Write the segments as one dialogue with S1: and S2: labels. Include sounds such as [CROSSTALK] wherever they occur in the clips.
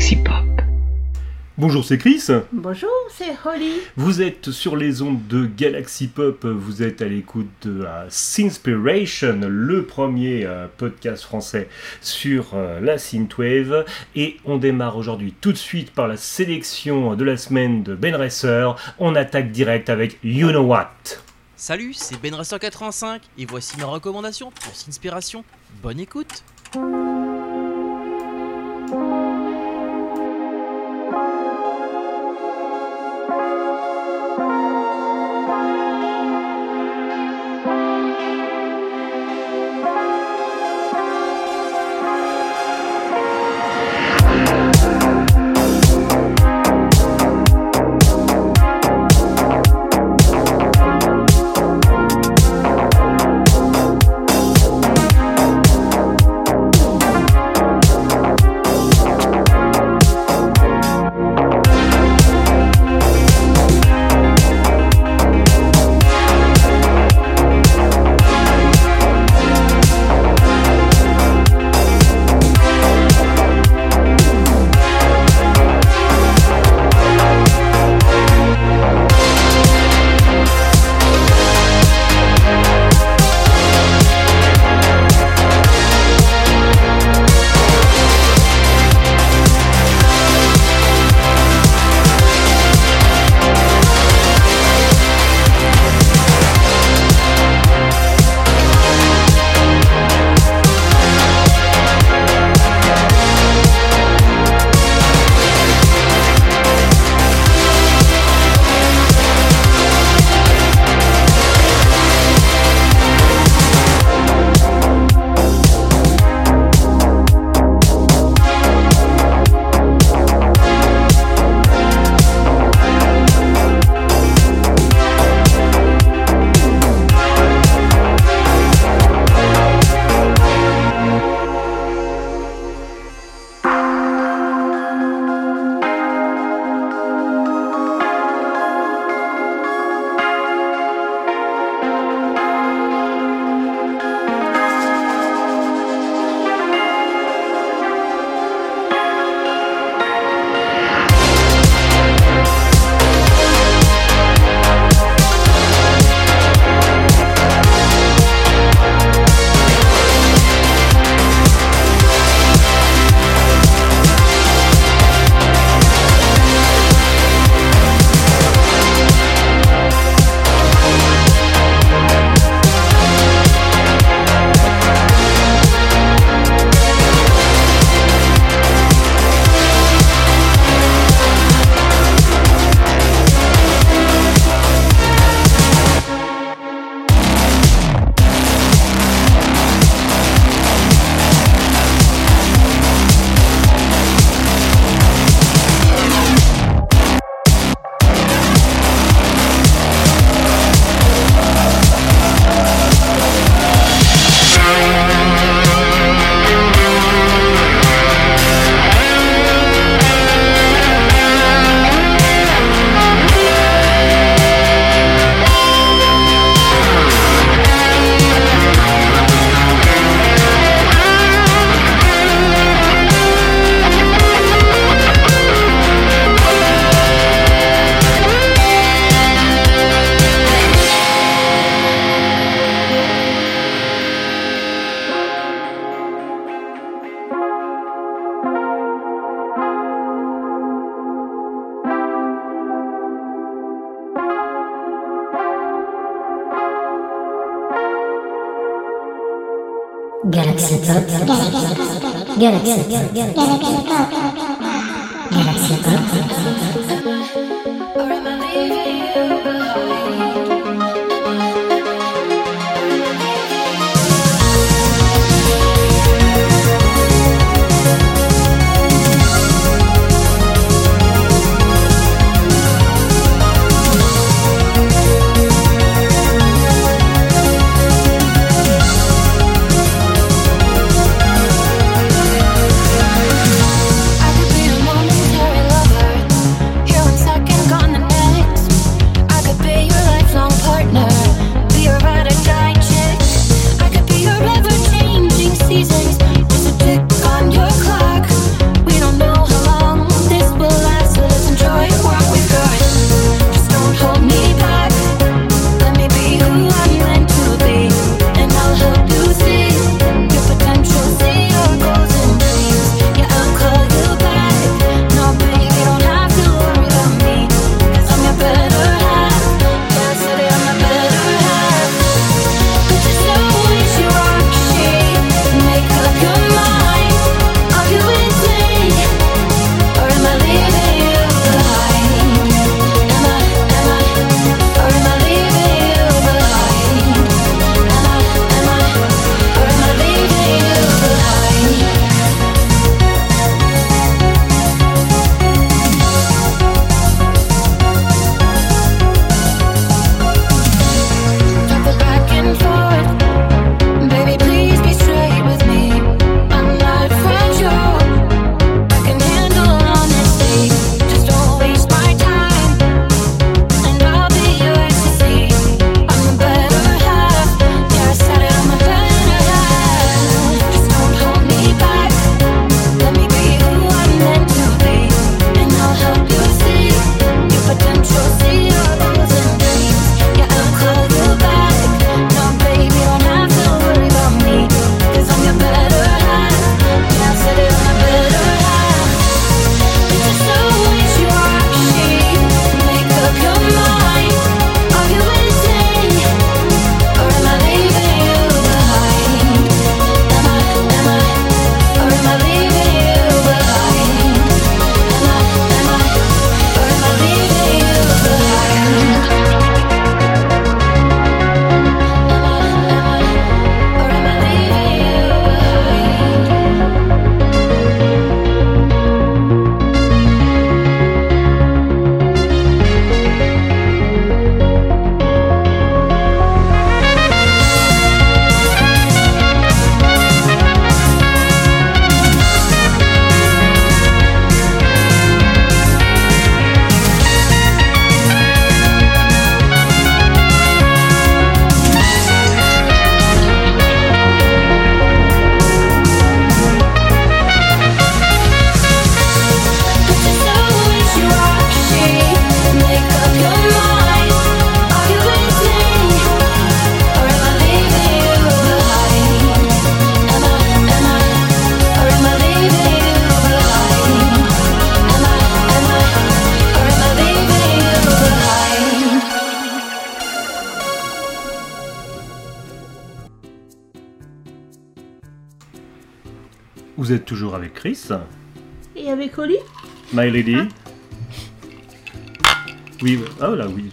S1: Galaxy Pop.
S2: Bonjour, c'est Chris.
S3: Bonjour, c'est Holly.
S2: Vous être sur les ondes de Galaxy Pop, vous êtes à l'écoute de la Sinspiration, le premier euh, podcast français sur euh, la synthwave. Et on démarre aujourd'hui tout de suite par la sélection de la semaine de Ben Racer. On attaque direct avec You Know What.
S4: Salut, c'est Ben Racer 85 et voici ma recommandation pour Sinspiration. Bonne écoute.
S5: Galaxy Pop. Galaxy Pop.
S6: I could be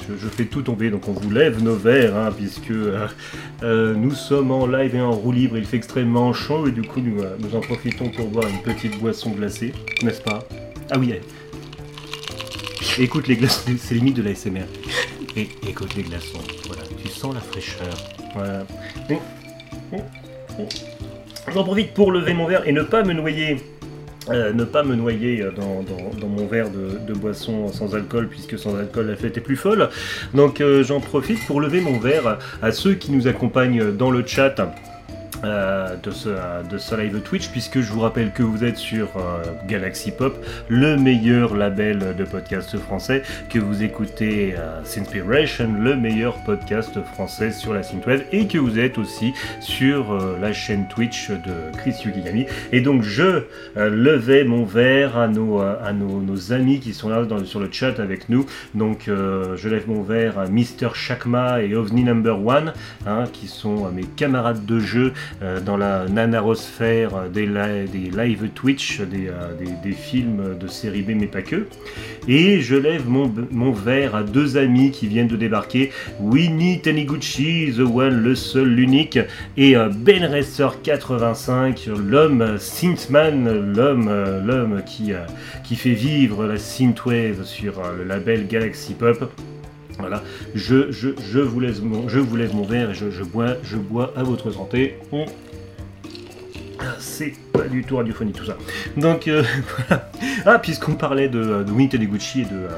S2: je, fais tout tomber, donc on vous lève nos verres, hein, puisque euh, euh, nous sommes en live et en roue libre, il fait extrêmement chaud, et du coup nous, euh, en profitons pour boire une petite boisson glacée, n'est-ce pas? Ah oui, eh. écoute les glaçons, c'est limite de la SMR. Et écoute les glaçons, voilà, tu sens la fraîcheur, voilà. J'en profite pour lever mon verre et ne pas me noyer euh, ne pas me noyer euh, dans, mon verre de, de boisson sans alcool, puisque sans alcool la fête est plus folle. Donc euh, j'en profite pour lever mon verre à ceux qui nous accompagnent dans le chat. Euh, de, ce, de ce live Twitch puisque je vous rappelle que vous êtes sur euh, Galaxy Pop le meilleur label de podcast français que vous écoutez euh, Sinspiration le meilleur podcast français sur la synthwave et que vous êtes aussi sur euh, la chaîne Twitch de Chris Yukigami et donc je euh, levais mon verre à nos, euh, à nos, amis qui sont là sur le chat avec nous. Donc euh, je lève mon verre à Mister Shakma et OVNI Number One, hein, qui sont euh, mes camarades de jeu euh, dans la nanarosphère euh, des, li- des live Twitch, des, euh, des- films de série B mais pas que. Et je lève mon, verre à deux amis qui viennent de débarquer, Winnie Taniguchi, The One, le seul, l'unique, et euh, Ben Racer 85, l'homme synthman, l'homme euh, l'homme qui, euh, fait vivre la synthwave sur euh, le label Galaxy Pop. Voilà, je, je, je, vous laisse mon, je vous mon verre et je, je bois, je bois à votre santé. Ah, C'est pas du tout radiophonique tout ça. Donc euh, [LAUGHS] voilà. Ah, puisqu'on parlait de, de Taniguchi et de, euh,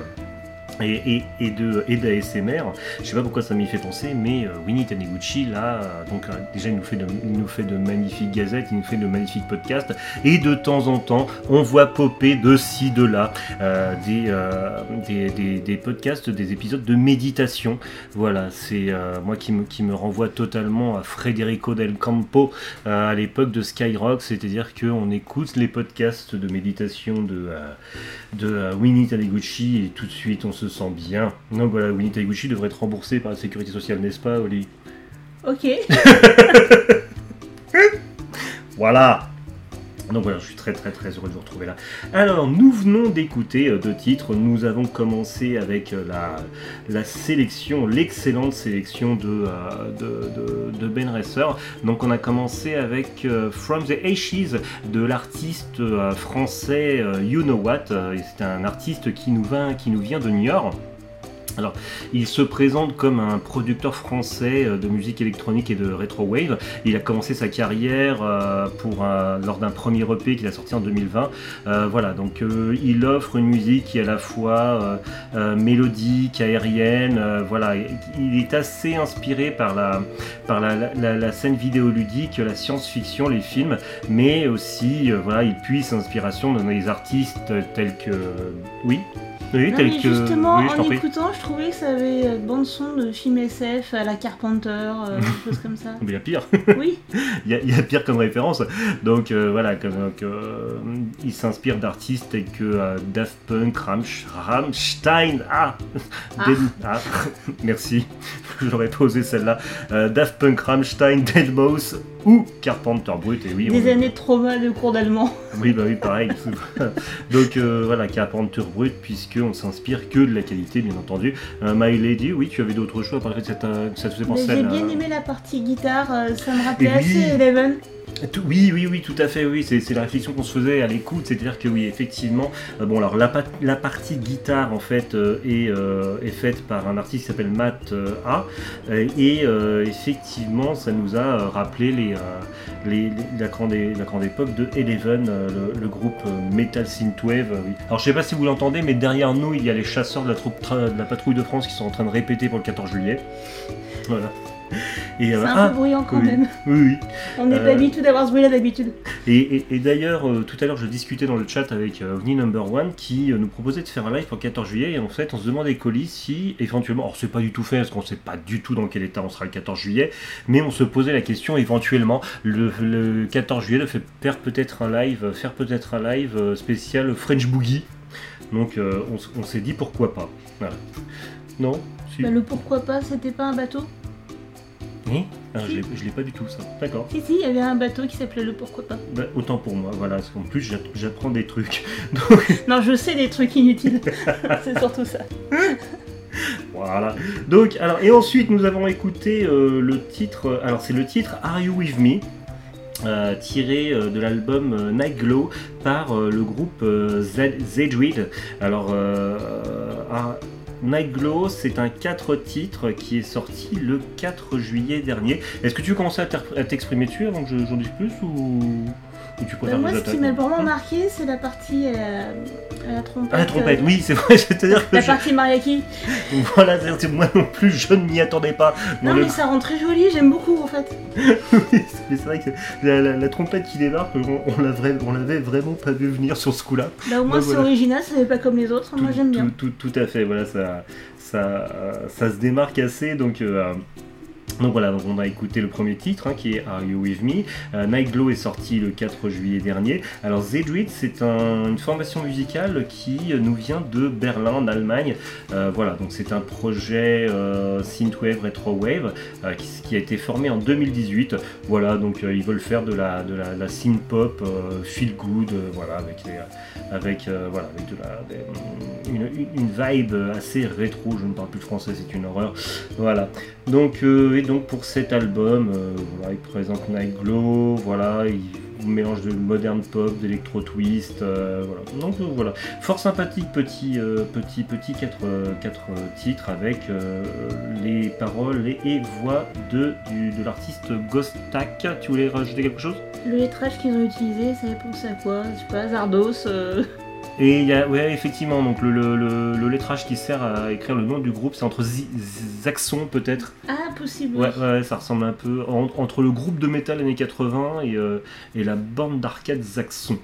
S2: et, de et d'ASMR. Je sais pas pourquoi ça m'y fait penser, mais euh, Winnie Taniguchi là, euh, donc euh, déjà il nous fait de, nous fait de magnifiques gazettes, il nous fait de magnifiques podcasts, et de temps en temps on voit popper de ci de là des, des, des- podcasts, des épisodes de méditation. Voilà, c'est moi qui me, qui me renvoie totalement à Federico Del Campo à l'époque de Skyrock, c'est-à-dire qu'on écoute les podcasts de méditation de, de Winnie Taniguchi et tout de suite on se sent bien. Donc voilà, Winnie Taniguchi devrait être remboursé par la sécurité sociale, n'est-ce pas, Oli?
S3: Ok. [LAUGHS]
S2: Voilà donc voilà, je suis très très très heureux de vous retrouver là. Alors, nous venons d'écouter euh, deux titres. Nous avons commencé avec euh, la, sélection, l'excellente sélection de, euh, Ben Resser. Donc on a commencé avec From the Ashes de l'artiste français You Know What. C'est un artiste qui nous, qui nous vient de New York. Alors, il se présente comme un producteur français euh, de musique électronique et de retro wave. Il a commencé sa carrière euh, lors d'un premier EP qu'il a sorti en 2020. Euh, voilà, donc il offre une musique qui est à la fois mélodique, aérienne. voilà, il est assez inspiré par la la, scène vidéoludique, la science-fiction, les films, mais aussi voilà, il puise inspiration dans des artistes tels que oui? Oui,
S3: Non, mais
S2: que.
S3: justement,
S2: oui, je t'en
S3: en écoutant, je trouvais que ça avait euh, bande son de film SF à la Carpenter, euh, [LAUGHS] des choses comme ça. [LAUGHS]
S2: Mais il y a pire.
S3: Oui. [LAUGHS]
S2: Il y, a- il y a pire comme référence. Donc euh, voilà, comme, donc, euh, il s'inspire d'artistes tels que euh, Daft Punk, Ramsch- Rammstein, ah,
S3: Ah.
S2: Ah, merci, j'aurais pas osé celle-là. Euh, Daft Punk, Rammstein, Deadmau5 ou Carpenter Brut. Et oui,
S3: Des
S2: on-
S3: années de trauma de cours d'allemand.
S2: oui, bah oui, pareil. Donc euh, voilà, Carpenter Brut, puisqu'on s'inspire que de la qualité, bien entendu. Euh, My Lady, oui, tu avais d'autres choix, par exemple, ça, te faisait penser à
S3: J'ai bien aimé la partie guitare, euh, ça me rappelait
S2: oui.
S3: assez Eleven.
S2: Oui, oui, oui, tout à fait, oui, c'est la réflexion qu'on se faisait à l'écoute, c'est-à-dire que oui, effectivement, euh, bon alors la, pa- la partie guitare en fait euh, est, euh, est faite par un artiste qui s'appelle Matt A, et effectivement ça nous a rappelé les, la, grande, époque de Eleven, le, groupe Metal Synthwave. oui. Alors je sais pas si vous l'entendez, mais derrière nous il y a les chasseurs de la, troupe de la patrouille de France qui sont en train de répéter pour le 14 juillet. Voilà.
S3: C'est
S2: euh,
S3: un
S2: ah,
S3: peu bruyant quand
S2: oui.
S3: même.
S2: oui, oui.
S3: On n'est
S2: Euh,
S3: pas habitué d'avoir ce bruit-là d'habitude.
S2: Et, et- et d'ailleurs, euh, tout à l'heure, je discutais dans le chat avec euh, OVNI Number One qui euh, nous proposait de faire un live pour le 14 juillet. Et en fait, on se demandait colis si éventuellement, alors c'est pas du tout fait parce qu'on sait pas du tout dans quel état on sera le 14 juillet, mais on se posait la question éventuellement le, le 14 juillet de fa- faire peut-être un live, faire peut-être un live euh, spécial French Boogie. Donc, euh, on, s'est dit pourquoi pas. Voilà. Non? Si
S3: Bah, le pourquoi pas, c'était pas un bateau?
S2: Oui Ah, je l'ai- je l'ai pas du tout ça. D'accord.
S3: Si, si, il y avait un bateau qui s'appelait le Pourquoi pas.
S2: Bah, autant pour moi, voilà. parce qu'en plus, j'app- j'apprends des trucs. [LAUGHS]
S3: Non, je sais des trucs inutiles. [LAUGHS] c'est surtout ça. [LAUGHS]
S2: Voilà. Donc, alors, et ensuite, nous avons écouté euh, le titre. euh, Alors, c'est le titre Are You With Me euh, tiré euh, de l'album euh, Night Glow par euh, le groupe euh, Zedweed. Alors, euh, ah, Night Glow, c'est un 4 titres qui est sorti le 4 juillet dernier. Est-ce que tu veux commencer à t'exprimer dessus avant que je- j'en dise plus ou, ou tu
S3: Bah, moi, ce qui m'a vraiment marqué, c'est la partie à la, à la trompette.
S2: Ah, la trompette,
S3: euh,
S2: oui, c'est vrai, [LAUGHS] c'est-à-dire que
S3: La
S2: je-
S3: partie mariachi.
S2: voilà, c'est- moi non plus, je ne m'y attendais pas.
S3: Non,
S2: le
S3: mais ça rend très joli, j'aime beaucoup en fait. [LAUGHS]
S2: Mais c'est vrai que la, la- la trompette qui débarque, on, on l'avait vraiment pas vu venir sur ce coup-là.
S3: Bah, au moins, c'est
S2: voilà.
S3: original, ça n'est pas comme les autres. Moi, j'aime bien.
S2: Tout, tout- tout à fait, voilà, ça, ça, euh, ça se démarque assez. Donc, euh, donc voilà, on a écouté le premier titre hein, qui est Are You With Me. Euh, Night Glow est sorti le 4 juillet dernier. Alors Zedweed, c'est un- une formation musicale qui nous vient de Berlin, en Allemagne. Euh, voilà, donc c'est un projet euh, synthwave, retrowave euh, qui, qui a été formé en 2018. Voilà, donc euh, ils veulent faire de la, de synth pop feel good, voilà, avec les, avec, euh, voilà, avec de la, une, vibe assez rétro, je ne parle plus français, c'est une horreur. Voilà. Donc, euh, et donc pour cet album, euh, voilà, il présente Night Glow, voilà, il mélange de modern pop, d'électro twist, euh, voilà. Donc euh, voilà, fort sympathique petit, euh, petit, petit 4 titres avec euh, les paroles et, voix de, de l'artiste Ghostak. Tu voulais rajouter quelque chose?
S3: Le lettrage qu'ils ont utilisé, ça fait penser à quoi? Je sais pas, Zardos. Euh,
S2: Et il y a, ouais, effectivement, donc le, le- le- le lettrage qui sert à écrire le nom du groupe, c'est entre Zaxxon peut-être.
S3: Ah, possible.
S2: Ouais, ouais, ça ressemble un peu en- entre le groupe de métal années 80 et, euh, et la bande d'arcade Zaxxon.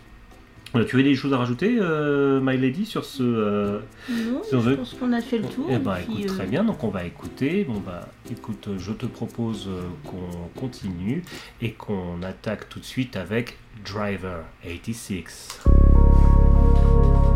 S2: Voilà, tu avais des choses à rajouter, euh, My Lady, sur ce. euh,
S3: Non,
S2: on
S3: je
S2: veut-
S3: pense qu'on a fait le tour.
S2: Eh ben,
S3: puis,
S2: écoute,
S3: euh,
S2: très bien, donc on va écouter. Bon, bah, écoute, je te propose euh, qu'on continue et qu'on attaque tout de suite avec Driver 86.
S7: Música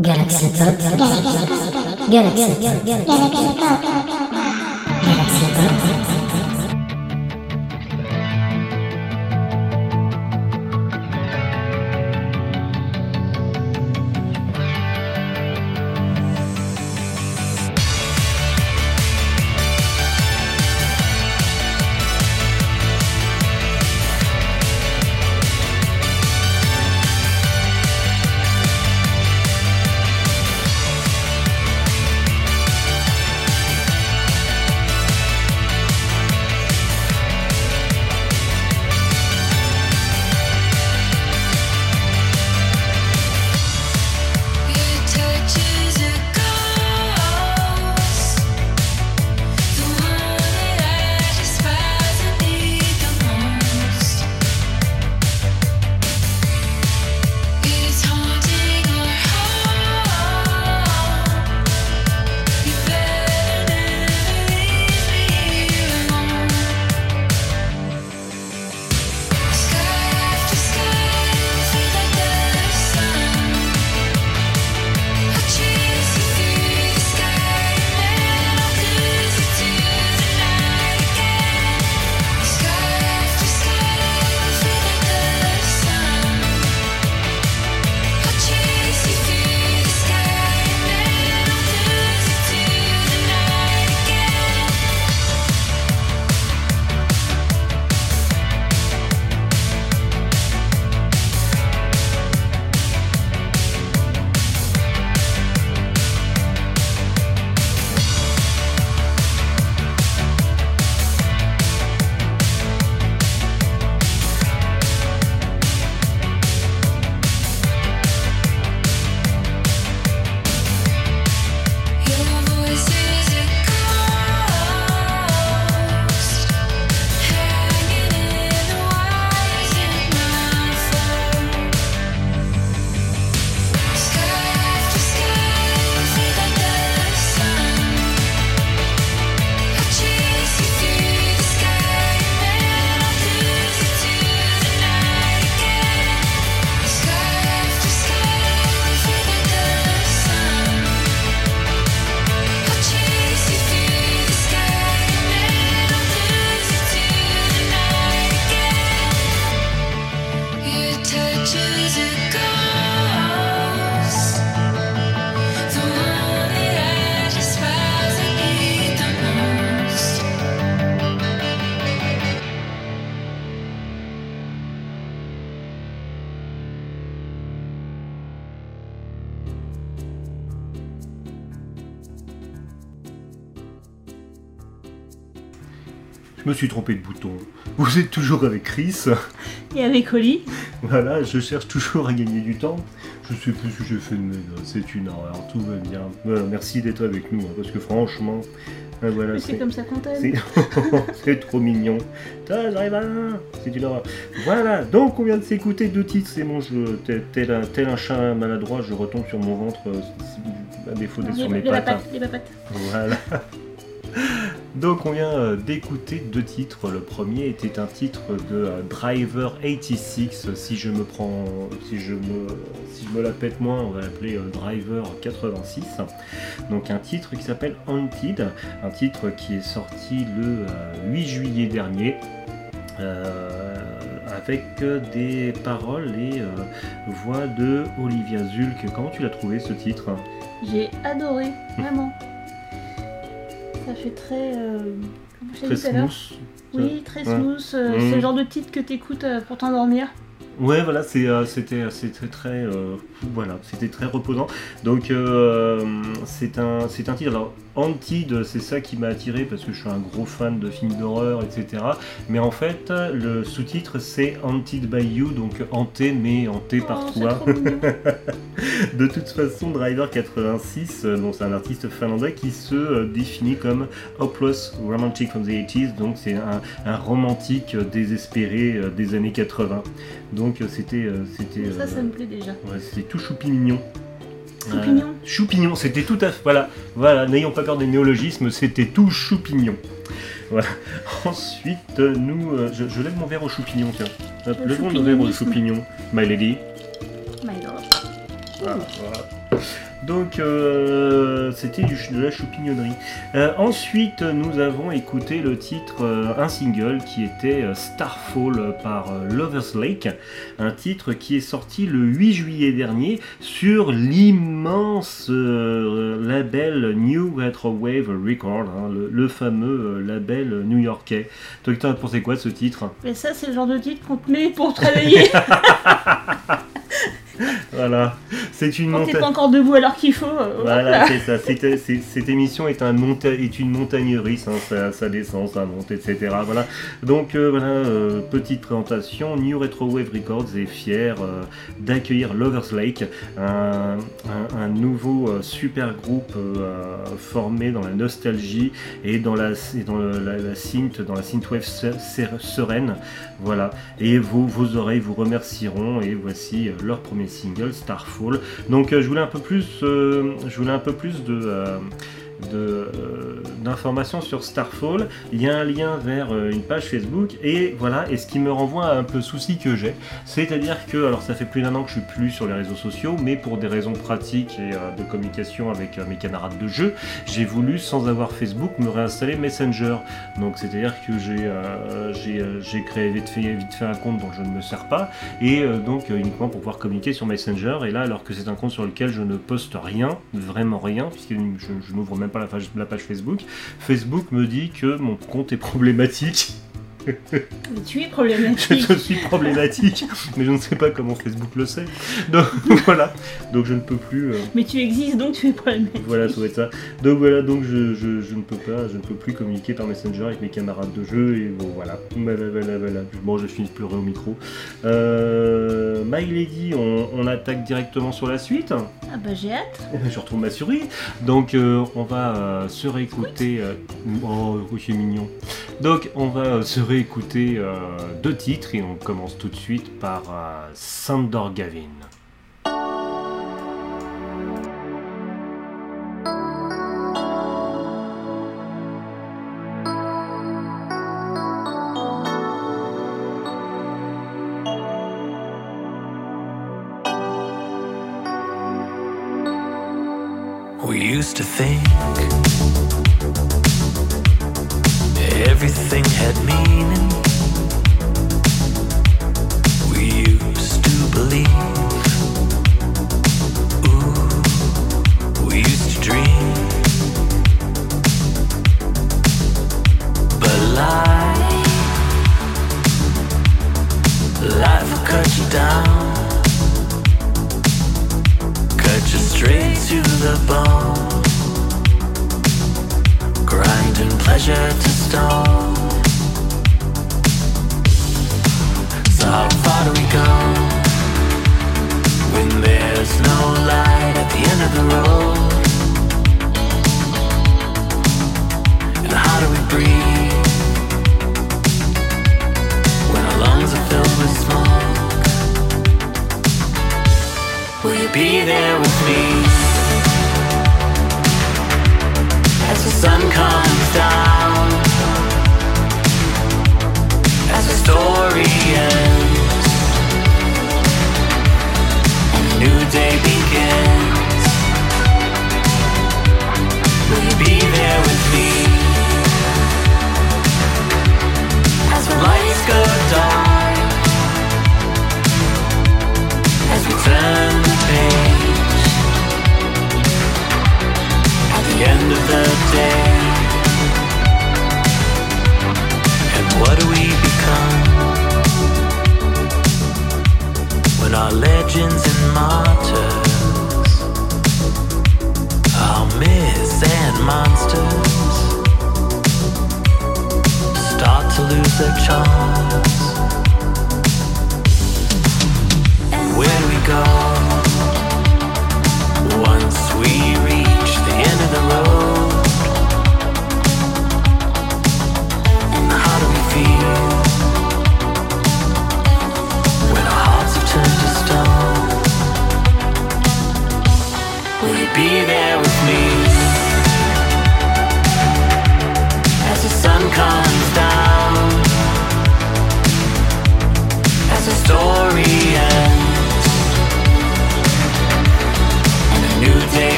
S6: Galaxy Pop. Galaxy, Galaxy, Galaxy Pop. Galaxy Pop.
S2: Je me suis trompé de bouton. Vous êtes toujours avec Chris.
S3: Et avec Oli,
S2: Voilà, je cherche toujours à gagner du temps. Je sais plus ce que j'ai fait de mes c'est une horreur, tout va bien. Voilà, merci d'être avec nous, hein, parce que franchement, hein, voilà,
S3: c'est comme ça qu'on t'aime.
S2: c'est- [LAUGHS] trop mignon. Ah, c'est une horreur. Voilà, donc on vient de s'écouter deux titres, c'est bon, je, tel, tel un, tel un chat maladroit, je retombe sur mon ventre, euh, à défaut d'être sur mes pattes.
S3: les papates.
S2: Voilà. [LAUGHS] Donc on vient euh, d'écouter deux titres. Le premier était un titre de euh, Driver 86. Si je me prends, si je me, si je me la pète moins, on va l'appeler euh, Driver 86. Donc un titre qui s'appelle Haunted, un titre qui est sorti le euh, 8 juillet dernier. avec des paroles et voix de Olivia Zulk. Comment tu l'as trouvé ce titre?
S3: J'ai adoré, vraiment. Ça fait très. euh, comment je t'ai
S2: Très
S3: dit
S2: smooth.
S3: Oui, très
S2: Ouais.
S3: smooth. euh. C'est le genre de titre que t'écoutes euh, pour t'endormir.
S2: Ouais, voilà, c'était, c'était très, euh, voilà, c'était très reposant. Donc, euh, c'est un, c'est un titre. Alors, Haunted, c'est ça qui m'a attiré parce que je suis un gros fan de films d'horreur, etc. Mais en fait, le sous-titre c'est Haunted by You, donc hanté, mais hanté par
S3: Oh, c'est
S2: toi. [LAUGHS] De toute façon, Driver 86, euh, bon, c'est un artiste finlandais qui se euh, définit comme Hopeless Romantic from the 80s, donc c'est un, un romantique désespéré des années 80. Donc c'était, c'était,
S3: Ça, ça me plaît déjà.
S2: ouais, tout choupi mignon.
S3: Choupignon
S2: Euh, choupignon, c'était tout à fait. Voilà, voilà, n'ayons pas peur des néologismes, c'était tout choupignon. Voilà. [LAUGHS] Ensuite, nous, euh, je, je lève mon verre au choupignon, tiens. Hop,
S3: Le
S2: lève mon verre au
S3: choupignonisme.
S2: choupignon, my lady.
S3: My lord.
S2: Voilà, voilà. Donc euh, c'était de la choupignonnerie. Euh, ensuite, nous avons écouté le titre, euh, un single qui était Starfall par Lovers Lake, un titre qui est sorti le 8 juillet dernier sur l'immense label New Retro Wave Record, hein, le, le fameux label new-yorkais. Toi, t'en as pensé quoi de ce titre?
S3: Mais ça, c'est le genre de titre qu'on te met pour travailler [LAUGHS] [LAUGHS]
S2: Voilà, c'est une montagne.
S3: pas encore debout alors qu'il faut. euh,
S2: Voilà, c'est ça. Cette émission est, un monta- est une montagne russe, hein, ça, ça descend, ça monte, etc. Voilà. Donc euh, voilà, euh, petite présentation. New Retro Wave Records est fier d'accueillir Lovers Lake, un, un- un nouveau super groupe formé dans la nostalgie et dans la, et dans le- la, la synth, dans la synthwave se- se- sereine. Voilà. Et vos, oreilles vous remercieront. Et voici euh, leur premier single, Starfall. Donc euh, je voulais un peu plus, euh, je voulais un peu plus de, euh, d'informations sur Starfall. Il y a un lien vers euh, une page Facebook et voilà. Et ce qui me renvoie à un peu souci que j'ai, c'est-à-dire que alors ça fait plus d'un an que je suis plus sur les réseaux sociaux, mais pour des raisons pratiques et euh, de communication avec mes camarades de jeu, j'ai voulu sans avoir Facebook me réinstaller Messenger. Donc c'est-à-dire que j'ai créé vite fait, vite fait un compte dont je ne me sers pas et donc uniquement pour pouvoir communiquer sur Messenger. Et là, alors que c'est un compte sur lequel je ne poste rien, vraiment rien, puisque je, je n'ouvre même pas la page, Facebook, Facebook me dit que mon compte est problématique.
S3: Mais tu es problématique. [LAUGHS]
S2: je suis problématique, mais je ne sais pas comment Facebook le sait. Donc [LAUGHS] voilà, donc je ne peux plus. euh,
S3: Mais tu existes donc tu es problématique.
S2: voilà, ça doit être ça. Donc voilà, donc je, je, je ne peux pas, je ne peux plus communiquer par Messenger avec mes camarades de jeu et bon voilà. Voilà, voilà, voilà. Bon, je finis de pleurer au micro. Euh, My Lady, on, on attaque directement sur la suite.
S3: Ah bah j'ai hâte.
S2: Je retrouve ma souris. Donc euh, on va se réécouter. oh, c'est mignon. Donc on va se réécouter euh, deux titres et on commence tout de suite par euh, Sandor Gavin.
S8: We used to think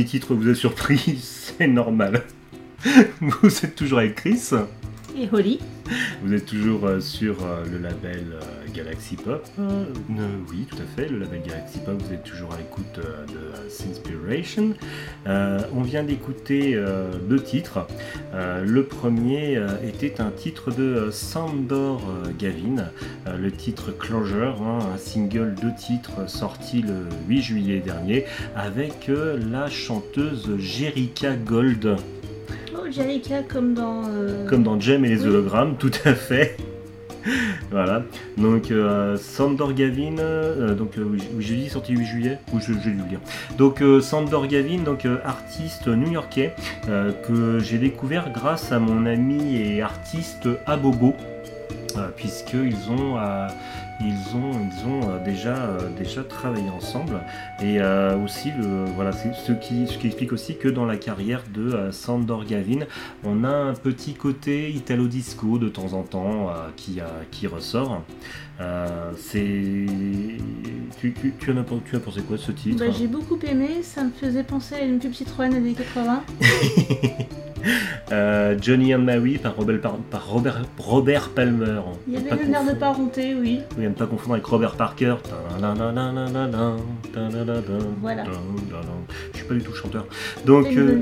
S2: dernier titre vous a surpris, [LAUGHS] c'est normal. Vous êtes toujours avec Chris,
S3: Et Holly.
S2: vous êtes toujours euh, sur euh, le label Galaxy Pop. Euh, oui, tout à fait, le label Galaxy Pop, vous êtes toujours à l'écoute euh, de Sinspiration. Euh, on vient d'écouter euh, deux titres. Le premier était un titre de Sandor Gavin, le titre Closure, hein, un single de titres sorti le 8 juillet dernier avec la chanteuse Jerica Gold.
S3: Oh, Jalika comme dans.
S2: Comme dans Jem et les
S3: Oui.
S2: hologrammes, tout à fait. [LAUGHS] voilà. Donc, euh, Sandor Gavin, euh, donc, euh, dit sorti le 8 juillet, ou je, je le dire. Donc, euh, Sandor Gavin, donc, euh, artiste new-yorkais, que j'ai découvert grâce à mon ami et artiste Abobo, puisqu'ils ont. Ils ont, ils ont euh, déjà, euh, déjà travaillé ensemble et euh, aussi le, voilà, c'est ce qui, ce qui explique aussi que dans la carrière de euh, Sandor Gavin, on a un petit côté italo disco de temps en temps euh, qui, qui ressort. C'est tu, tu, tu en as, tu as pensé quoi de ce titre?
S3: Bah, j'ai beaucoup aimé, ça me faisait penser à une pub Citroën années 80. [LAUGHS]
S2: Euh, Johnny and Mary par Robert, par, Robert, Robert Palmer.
S3: Il y avait le nerf de parenté, oui.
S2: Oui, à ne pas confondre avec Robert Parker.
S3: Voilà.
S2: Je suis pas du tout chanteur. Donc, euh,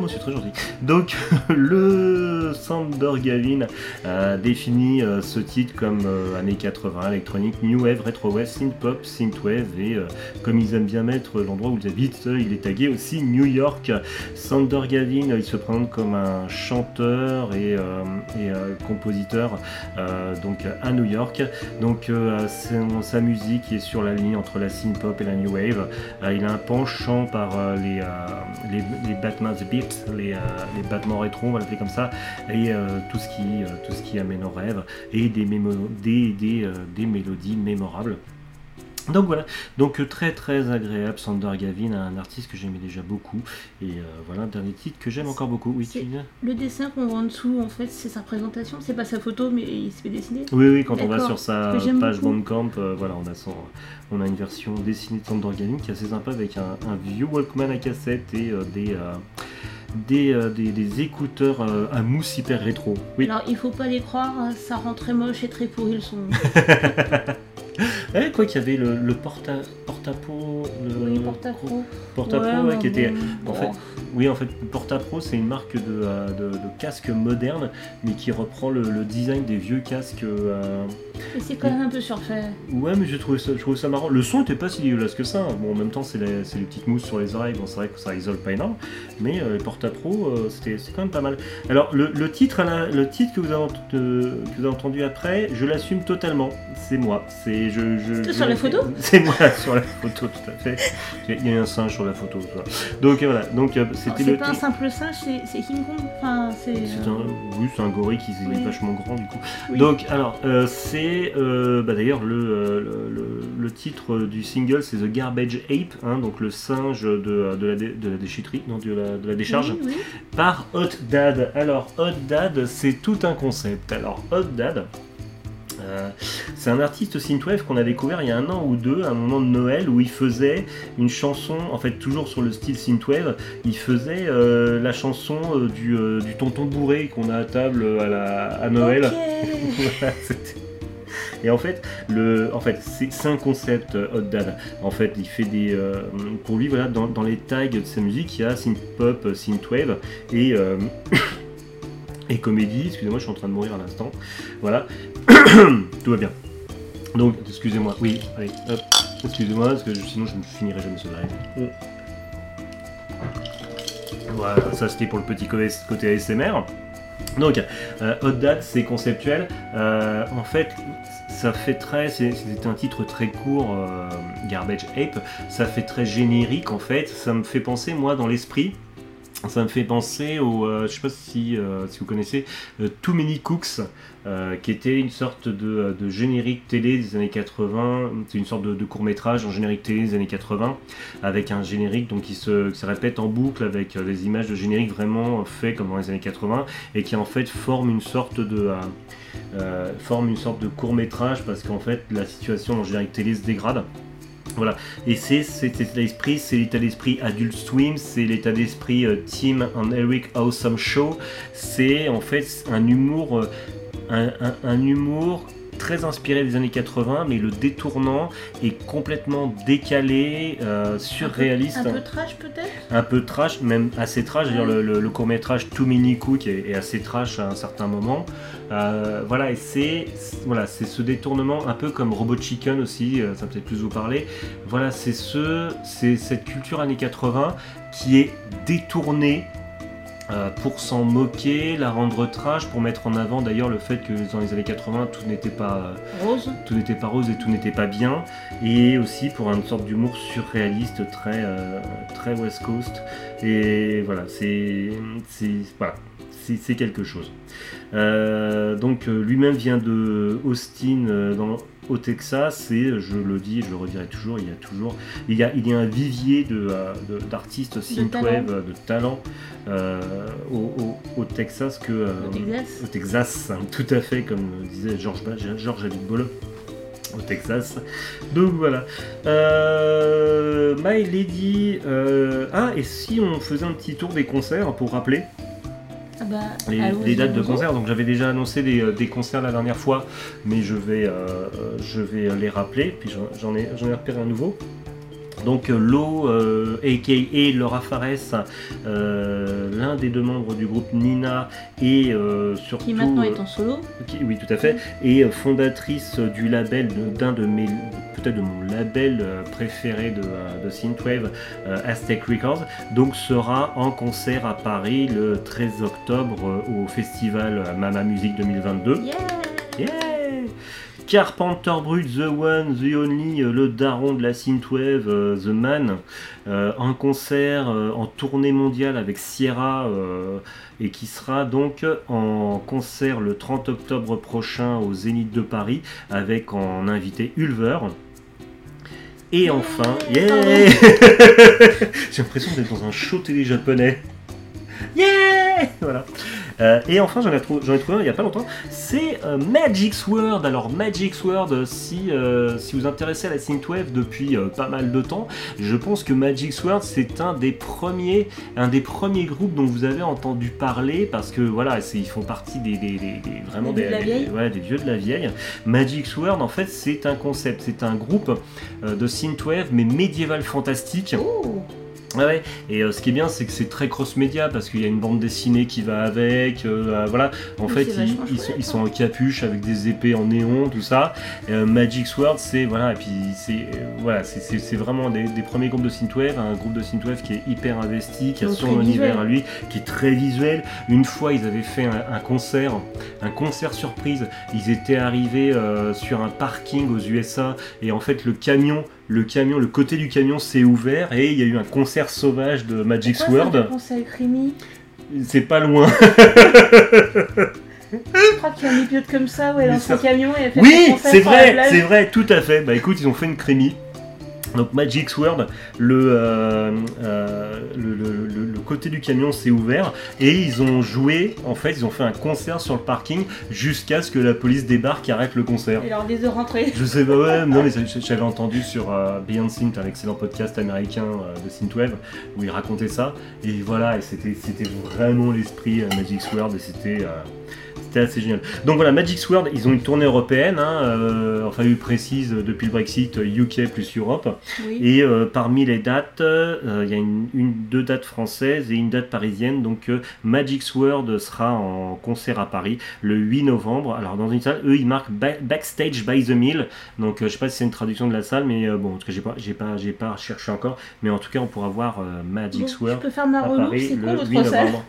S2: Moi, c'est très gentil. Donc, le Sandor Gavin a défini euh, ce titre comme années 80, électronique, new wave, retro wave, synth pop, synth wave, et comme ils aiment bien mettre l'endroit où ils habitent, il est tagué aussi New York. Sandor Gavin, il se présente comme un chanteur et, euh, et, euh, compositeur euh, donc à New York. Donc, sa musique est sur la ligne entre la synth pop et la new wave. Il a un penchant par les, les, les battements de beat, les, battements rétro, on va l'appeler comme ça, et tout, ce qui, tout ce qui amène au rêve, et des, des, des, des mélodies mémorables. Donc voilà, donc euh, très très agréable, Sander Gavin, un artiste que j'aimais déjà beaucoup, et euh, voilà un dernier titre que j'aime encore beaucoup. Oui,
S3: Le dessin qu'on voit en dessous, en fait, c'est sa présentation. C'est pas sa photo, mais il se fait dessiner.
S2: Oui, oui, quand on va sur sa page. Bandcamp, euh, voilà, on a, son, on a une version dessinée de Sander Gavin qui est assez sympa avec un, un vieux Walkman à cassette et euh, des, des, euh, des, des écouteurs euh, à mousse hyper rétro. Oui,
S3: Alors, il faut pas les croire, hein, ça rend très moche et très pourri le son. [LAUGHS] [LAUGHS]
S2: Eh, quoi qu'il y avait le, le porte à, porte-à-pot. le-
S3: Oui, porte-à-pro.
S2: Porte-à-pro,
S3: Ouais,
S2: ouais, qui était.
S3: bon,
S2: En fait, oui, en fait, Porta-Pro, c'est une marque de, euh, de, de casque moderne, mais qui reprend le, le design des vieux casques. euh,
S3: Et c'est quand même un peu surfait.
S2: Ouais, mais j'ai trouvé ça, je trouvais ça marrant. Le son était pas si dégueulasse que ça. Bon, en même temps, c'est les, les petites mousses sur les oreilles. Bon, c'est vrai que ça isole pas énorme, mais euh, les Porta-Pro, euh, c'était c'est quand même pas mal. Alors, le, le titre, le titre que vous avez, euh, que vous avez entendu après, je l'assume totalement. C'est moi. C'est je, je,
S3: C'est
S2: je-
S3: sur la photo [LAUGHS]
S2: C'est moi sur la photo, tout à fait. Il y a un singe sur la photo. Donc voilà. Donc euh,
S3: Alors,
S2: c'était
S3: C'est pas un simple singe, c'est King Kong. Enfin, c'est. Euh,
S2: un, oui, c'est un gorille qui est
S3: Oui.
S2: vachement grand du coup.
S3: oui.
S2: Donc, alors, euh, c'est euh, bah, d'ailleurs le, euh, le, le- le titre du single, c'est The Garbage Ape, hein, donc le singe de, de, la, dé- de la déchetterie, non, de la, de la décharge,
S3: oui.
S2: par Hot Dad. Alors, Hot Dad, c'est tout un concept. Alors, Hot Dad. Euh, c'est un artiste synthwave qu'on a découvert il y a un an ou deux, à un moment de Noël, où il faisait une chanson, en fait toujours sur le style synthwave, il faisait euh, la chanson euh, du, du tonton bourré qu'on a à table à, la, à Noël. [LAUGHS] Voilà, Et en fait, le, en fait, c'est un concept Hot Dad. En fait, il fait des, euh, pour lui, voilà, dans, dans les tags de sa musique, il y a synth pop, euh, synth wave et euh, et comédie. Excusez-moi, je suis en train de mourir à l'instant. Voilà, [COUGHS] tout va bien. Donc, excusez-moi. Oui, allez, hop. Excusez-moi, parce que sinon je ne finirai jamais ce live. Voilà, ça c'était pour le petit côté ASMR. Donc, euh, Hot Dad, c'est conceptuel. Euh, en fait, ça fait très. C'était un titre très court, euh, Garbage Ape. Ça fait très générique en fait. Ça me fait penser, moi, dans l'esprit. Ça me fait penser au. euh, je sais pas si, euh, vous connaissez euh, Too Many Cooks, euh, qui était une sorte de, générique télé des années 80. C'est une sorte de, court métrage en générique télé des années 80, avec un générique donc, qui, se, répète en boucle avec des images de générique vraiment fait comme dans les années 80 et qui en fait forme une sorte de. forme une sorte de court métrage parce qu'en fait la situation en générique télé se dégrade. Voilà, et c'est cet état d'esprit, c'est l'état d'esprit Adult Swim, c'est l'état d'esprit euh, Tim and Eric Awesome Show, c'est en fait un humour, euh, un, humour très inspiré des années 80, mais le détournant est complètement décalé, euh, surréaliste
S3: Un peu trash peut-être?
S2: Un peu trash, même assez trash. D'ailleurs, le, le- le court-métrage Too Mini Cook est, est assez trash à un certain moment. Euh, voilà, et c'est voilà, c'est ce détournement un peu comme Robot Chicken aussi, euh, ça peut-être plus vous parler. Voilà, c'est ce, c'est cette culture années 80 qui est détournée. Euh, pour s'en moquer, la rendre trash, pour mettre en avant d'ailleurs le fait que dans les années 80 tout n'était pas euh,
S3: Rose.
S2: tout n'était pas rose et tout n'était pas bien, et aussi pour une sorte d'humour surréaliste très, euh, très West Coast. Et voilà, c'est c'est voilà, c'est- quelque chose. Euh, donc euh, lui-même vient de Austin euh, dans, au Texas et je le dis, je le redirai toujours, il y a toujours, il y a, il y a un vivier de, euh, de- d'artistes synthwave, de talent euh, au, au- au Texas que euh,
S3: Au Texas.
S2: au Texas, hein, tout à fait comme disait George, George Abitbol au Texas. Donc voilà. Euh, My Lady. Ah, et si on faisait un petit tour des concerts pour rappeler?
S3: Ah bah,
S2: les,
S3: allons-y,
S2: les dates de
S3: allons-y.
S2: concert. Donc j'avais déjà annoncé des, euh, des concerts la dernière fois, mais je vais, euh, je vais les rappeler. Puis j'en- j'en ai, j'en ai repéré un nouveau. Donc euh, Lo, euh, aka Laura Fares, euh, l'un des deux membres du groupe Nina et euh, surtout
S3: Qui maintenant
S2: euh,
S3: est en solo.
S2: qui- oui, tout à fait. Et euh, fondatrice du label, d'un de mes, peut-être de mon label euh, préféré de, euh, de Synthwave, euh, Aztec Records, donc sera en concert à Paris le 13 octobre euh, au festival euh, Mama Music 2022.
S3: Yeah
S2: Yeah Carpenter Brut, The One, The Only, euh, le daron de la synthwave, euh, The Man, euh, en concert, en tournée mondiale avec Sierra, et qui sera donc en concert le 30 octobre prochain au Zénith de Paris, avec en invité Ulver. Et enfin, yeah [LAUGHS] J'ai l'impression d'être dans un show télé japonais. Yeah Voilà. Euh, et enfin, j'en ai, trouvé un il n'y a pas longtemps. C'est euh, Magic Sword. Alors, Magic Sword, euh, si, euh, si vous intéressez à la Synthwave depuis euh, pas mal de temps, je pense que Magic Sword, c'est un des premiers, un des premiers groupes dont vous avez entendu parler parce que voilà, ils font partie des, des- des- des- vraiment
S3: Des vieux de la vieille.
S2: ouais, des vieux de la vieille. Magic Sword, en fait, c'est un concept, c'est un groupe de Synthwave mais médiéval fantastique.
S3: Oh
S2: Ouais, ouais. Et euh, ce qui est bien, c'est que c'est très cross-média parce qu'il y a une bande dessinée qui va avec. euh, euh, voilà. En fait, ils,
S3: vachement
S2: ils sont,
S3: chouette,
S2: ils sont en capuche avec des épées en néon, tout ça. Euh, Magic Sword, c'est voilà. Et puis c'est euh, voilà, c'est- c'est c'est vraiment des, des premiers groupes de synthwave, un groupe de synthwave qui est hyper investi, qui a
S3: Donc
S2: son
S3: très
S2: univers
S3: visuel.
S2: à lui, qui est très visuel. Une fois, ils avaient fait un, un concert, un concert surprise. Ils étaient arrivés euh, sur un parking aux USA et en fait, le camion le camion, le côté du camion s'est ouvert et il y a eu un concert sauvage de Magic
S3: Pourquoi ça me fait
S2: Sword.
S3: penser à Creamy
S2: C'est pas loin.
S3: Je crois qu'il y a un épisode comme ça où elle
S2: ça-
S3: camion et elle fait
S2: Oui, c'est vrai, c'est vrai, tout à fait. Bah écoute, ils ont fait une crémie. Donc Magic Sword, le, euh, euh, le, le- le- le côté du camion s'est ouvert et ils ont joué, en fait, ils ont fait un concert sur le parking jusqu'à ce que la police débarque et arrête le concert.
S3: Et leur dit de rentrer.
S2: Je sais pas, ouais, non, mais j'avais entendu sur euh, Beyond Synth, un excellent podcast américain de Synthwave, où il racontait ça. Et voilà, et c'était, vraiment l'esprit Magic Sword, et c'était, euh, c'était assez génial. Donc voilà, Magic Sword, ils ont une tournée européenne, hein, euh, enfin euh, depuis le Brexit, euh, UK plus Europe.
S3: Oui.
S2: Et euh, parmi les dates, euh, il y a une, une- deux dates françaises et une date parisienne. Donc euh, Magic Sword sera en concert à Paris le 8 novembre. Alors dans une salle, eux ils marquent Ba- Backstage by the Mill. Donc euh, je sais pas si c'est une traduction de la salle, mais euh, bon, en tout cas j'ai pas, j'ai pas, j'ai pas cherché encore. Mais en tout cas on pourra voir euh, Magic
S3: Bon, je
S2: Sword
S3: peux faire ma
S2: à Paris le
S3: votre
S2: 8
S3: salle?
S2: novembre.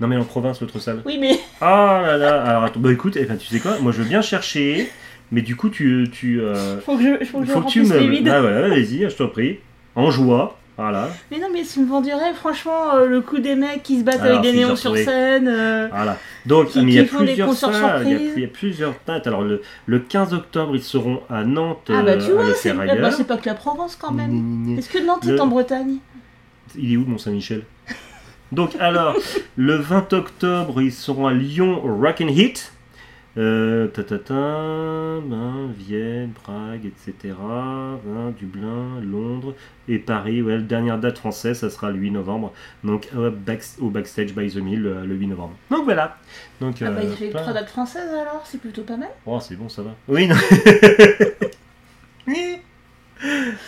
S2: Non mais en province l'autre salle.
S3: Oui, mais
S2: Ah là là, alors attends, bah écoute, eh ben, tu sais quoi, moi je veux bien chercher, mais du coup tu, tu, euh,
S3: faut que je, faut que je
S2: faut que tu
S3: remplisse les
S2: me,
S3: vides.
S2: ah voilà, vas-y, je t'en prie, en joie, voilà,
S3: Mais non, mais une vendue rêve, franchement, euh, le coup des mecs qui se battent
S2: Alors,
S3: avec des néons sur scène. euh,
S2: voilà. Donc,
S3: Qui-
S2: il y a plusieurs salles, il y, a,
S3: surprises.
S2: il y a plusieurs dates. Alors le, le 15 octobre, ils seront à Nantes,
S3: Ah bah tu vois, c'est bah, c'est pas que la Provence quand même. Est-ce que Nantes est en Bretagne?
S2: Il est où Mont Saint-Michel Donc alors, le 20 octobre, ils seront à Lyon au Rock and Hit. Euh, ta, ta, ta, ben, Vienne, Prague, etc. Dublin, Londres et Paris. Ouais, la dernière date française, ça sera le 8 novembre. Donc au, back- au Backstage by the Mill le, le 8 novembre. Donc voilà. Donc,
S3: Ah bah il
S2: euh,
S3: fait
S2: plein-
S3: trois dates françaises alors, c'est plutôt pas mal.
S2: Oh, c'est bon, ça va. Oui, non. [LAUGHS]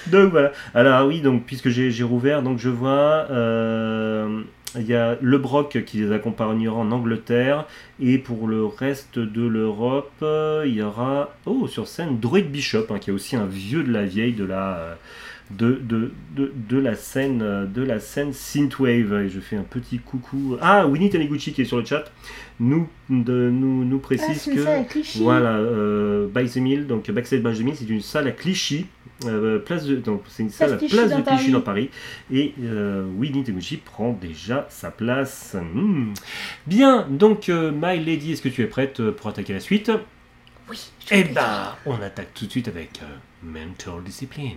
S2: donc voilà. Alors oui, donc puisque j'ai j'ai rouvert, donc je vois, euh, il y a Le Broc qui les accompagnera en Angleterre, et pour le reste de l'Europe, il y aura, oh, sur scène, Druid Bishop, hein, qui est aussi un vieux de la vieille de la, euh, de, de, de, de la scène, euh, de la scène synthwave. Et je fais un petit coucou. Ah, Winnie Taniguchi qui est sur le chat, nous, de, nous, nous
S3: Ah,
S2: précise
S3: c'est une
S2: que
S3: salle à Clichy.
S2: voilà, euh, By the Mill, donc Backstage by the Mill, c'est une salle à Clichy. euh, place de, donc c'est une salle à place de Clichy dans Paris et euh, Winnie Teguchi prend déjà sa place. Hmm. Bien, donc euh, My Lady, est-ce que tu es prête pour attaquer la suite?
S3: Oui. je
S2: Eh ben, on attaque tout de suite avec euh, Mental Discipline.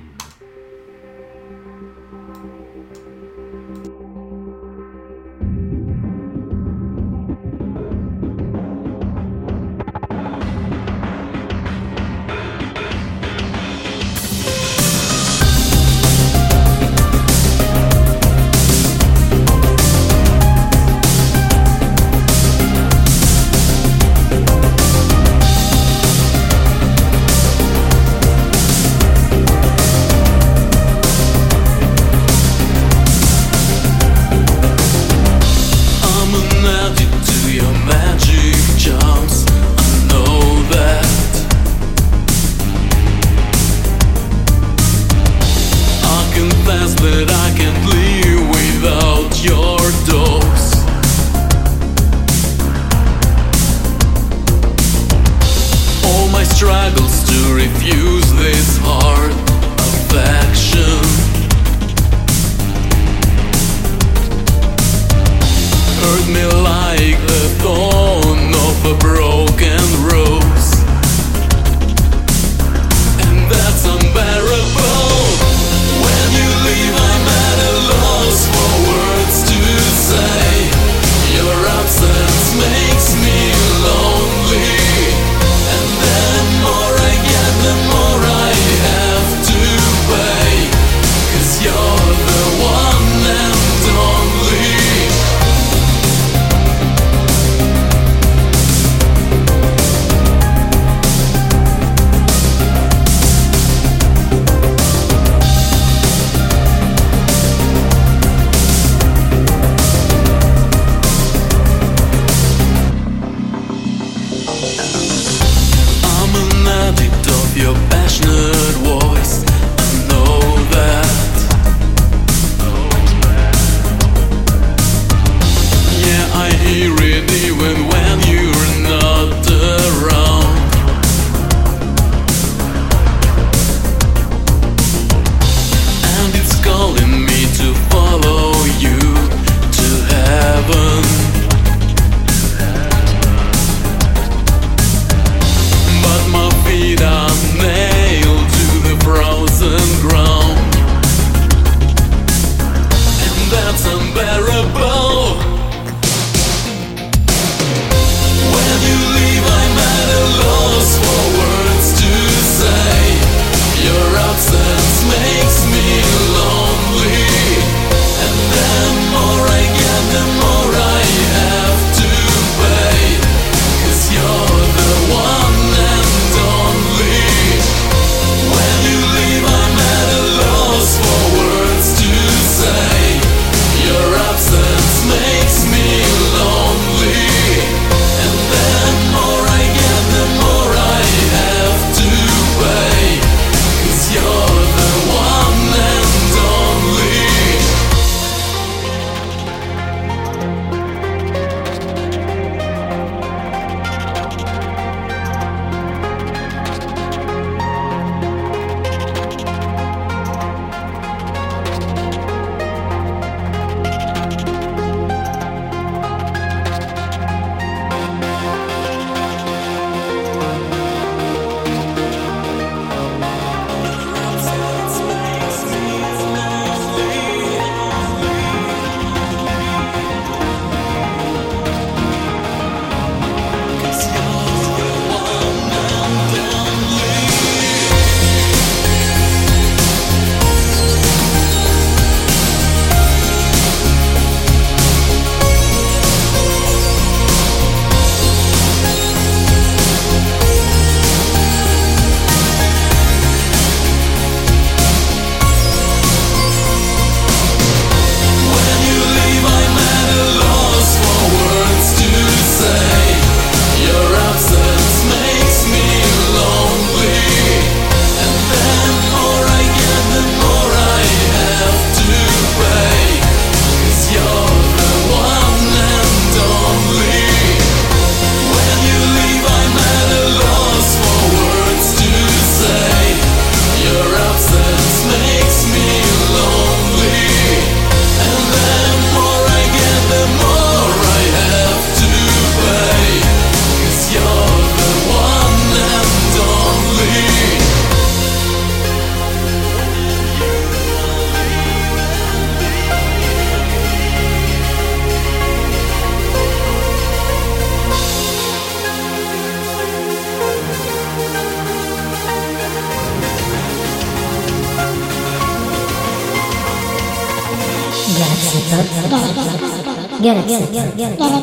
S5: Pop. Galaxy Pop. Galaxy Pop.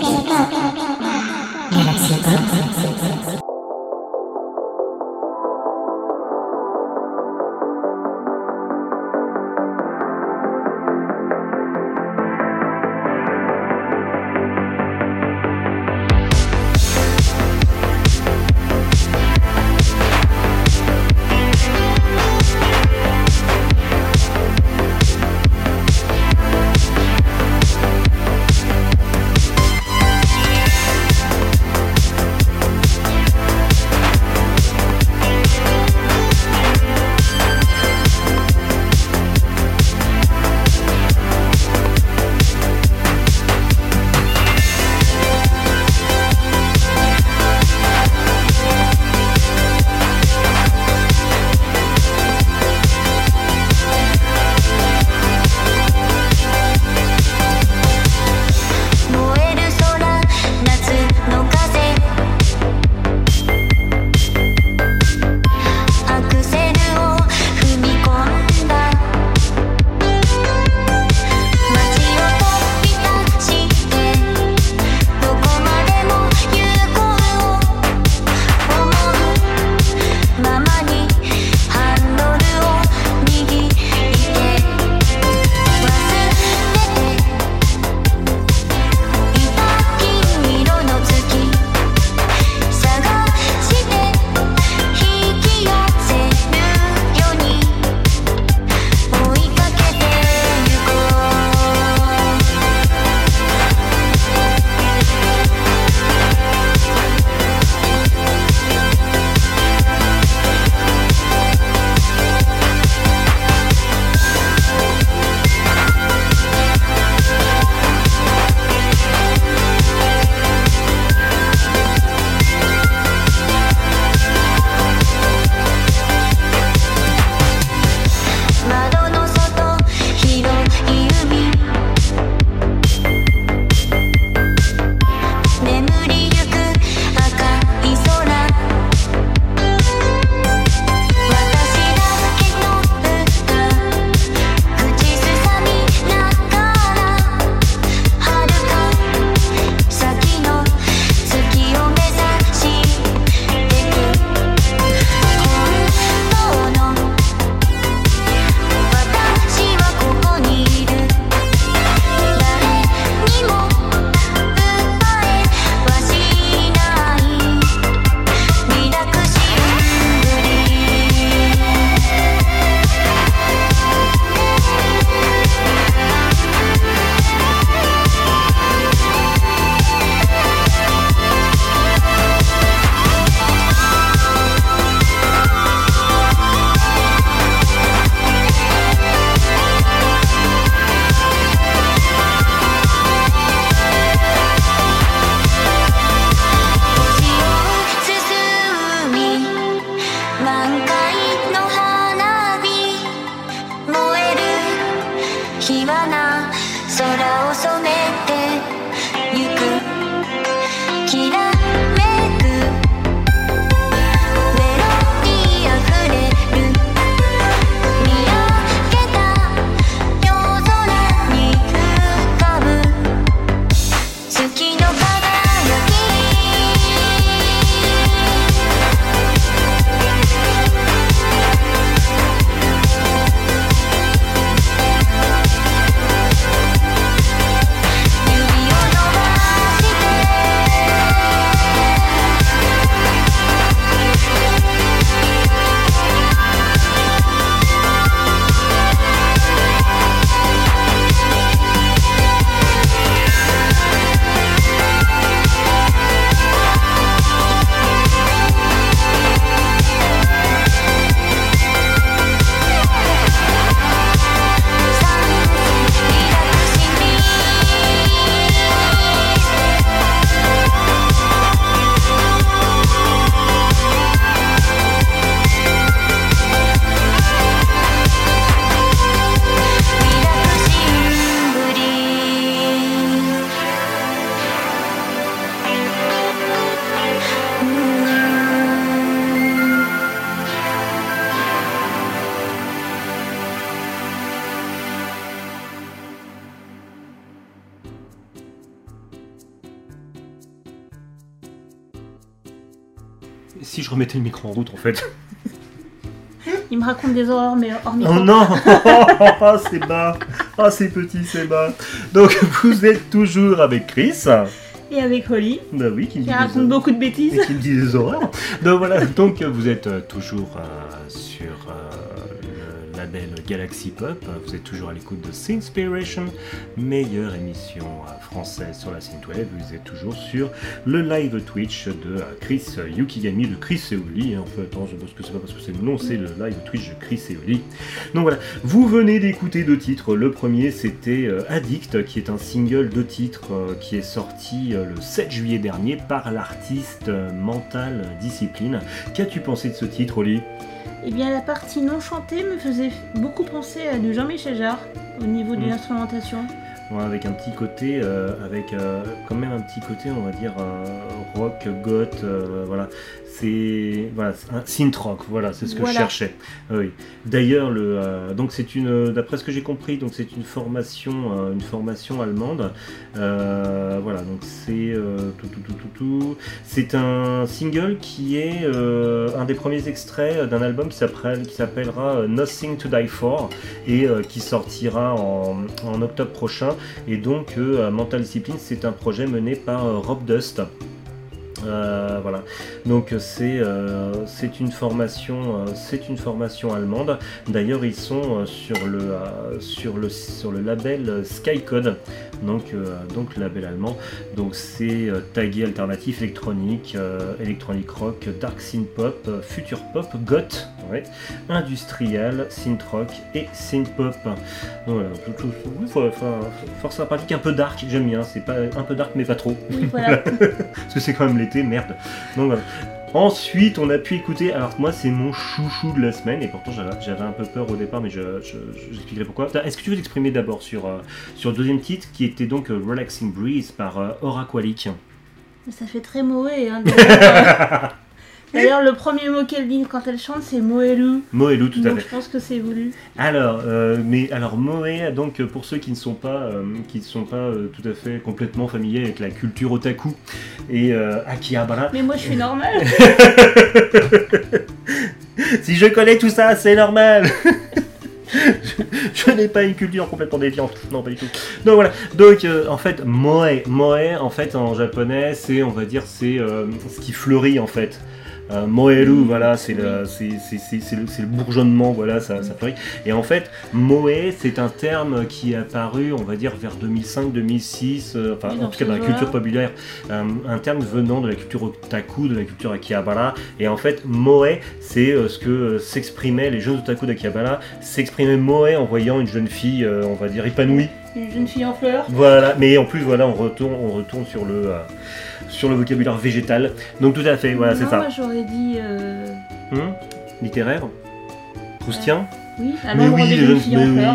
S2: Si je remettais le micro en route en fait.
S3: Il me raconte des horreurs, mais hors micro.
S2: Oh non [LAUGHS] Oh c'est bas Oh c'est petit, c'est bas Donc vous êtes toujours avec Chris.
S3: Et avec Holly,
S2: Bah oui, qui me
S3: qui
S2: dit
S3: raconte beaucoup de
S2: et
S3: bêtises.
S2: qui me dit des horreurs. Donc voilà, donc vous êtes euh, toujours euh, sur euh, label Galaxy Pop, vous êtes toujours à l'écoute de Sinspiration, meilleure émission euh, française sur la synthwave, vous êtes toujours sur le live Twitch de euh, Chris Yukigami, de Chris et Oli, hein. en fait, attends, je pense que c'est pas parce que c'est le nom, c'est le live Twitch de Chris et Oli. Donc voilà, vous venez d'écouter deux titres, le premier c'était euh, Addict, qui est un single de titres euh, qui est sorti euh, le 7 juillet dernier par l'artiste euh, Mental Discipline. Qu'as-tu pensé de ce titre, Oli?
S3: Eh bien, la partie non chantée me faisait beaucoup penser à du Jean-Michel Jarre au niveau de
S2: Mm.
S3: l'instrumentation.
S2: Ouais, avec un petit côté, euh, avec euh, quand même un petit côté, on va dire euh, rock, goth, voilà. C'est voilà, un synth rock, voilà, c'est ce que
S3: Voilà.
S2: je cherchais. Ah Oui. D'ailleurs, le euh, donc c'est une, d'après ce que j'ai compris, donc c'est une formation, euh, une formation allemande. Euh, voilà, donc c'est tout, tout, tout, tout, tout. C'est un single qui est un des premiers extraits d'un album qui s'appelle- qui s'appellera Nothing to Die For et qui sortira en, en octobre prochain. Et donc, Mental Discipline, c'est un projet mené par Rob Dust. Euh, voilà, donc c'est euh, c'est une formation euh, c'est une formation allemande. D'ailleurs ils sont sur le sur le sur le label Skycode, donc donc le label allemand. Donc c'est tagué alternatif électronique, électronique rock, dark synth pop, future pop, goth, ouais, industrial, synth rock et synth pop. Voilà, faut- fort sympathique, un peu dark, j'aime bien. C'est pas un peu dark mais pas trop.
S3: Oui, voilà. [LAUGHS]
S2: Parce que c'est quand même merde. Donc voilà. Ensuite, on a pu écouter. Alors, moi, c'est mon chouchou de la semaine, et pourtant, j'avais un peu peur au départ, mais je, je- pourquoi. Est-ce que tu veux t'exprimer d'abord sur, euh, sur le deuxième titre, qui était donc euh, Relaxing Breeze par euh, Oraqualic
S3: Ça fait très Moé. Hein, [LAUGHS] d'ailleurs, le premier mot qu'elle dit quand elle chante, c'est Moelou.
S2: Moelou, tout à fait.
S3: je pense que c'est voulu.
S2: Alors, euh, mais alors Moe, donc pour ceux qui ne sont pas, euh, qui ne sont pas euh, tout à fait complètement familiers avec la culture otaku et euh, Akihabara,
S3: Mais moi, je suis normale. [LAUGHS]
S2: si je connais tout ça, c'est normal. [LAUGHS] je je n'ai pas une culture complètement déviante, non pas du tout. Donc voilà, donc euh, en fait Moe, Moe en fait en japonais c'est on va dire c'est euh, ce qui fleurit en fait. Euh, Moeru, voilà, c'est le, bourgeonnement, voilà, ça, ça fleurit. Et en fait, Moe, c'est un terme qui est apparu, on va dire, vers 2005-2006, euh, enfin, en tout cas dans la culture populaire, euh, un terme venant de la culture otaku, de la culture Akihabara. Et en fait, Moe, c'est euh, ce que s'exprimaient les jeunes otaku d'Akihabara, s'exprimaient Moe en voyant une jeune fille, on va dire, épanouie.
S3: Une jeune fille en fleurs.
S2: Voilà, mais en plus, voilà, on retourne, on retourne sur le, sur le vocabulaire végétal. Donc tout à fait, voilà, c'est ça.
S3: moi, j'aurais dit. euh,
S2: Hum Littéraire Proustien
S3: Oui,
S2: Mais oui, les
S3: jeunes filles en
S2: oui,
S3: fleurs.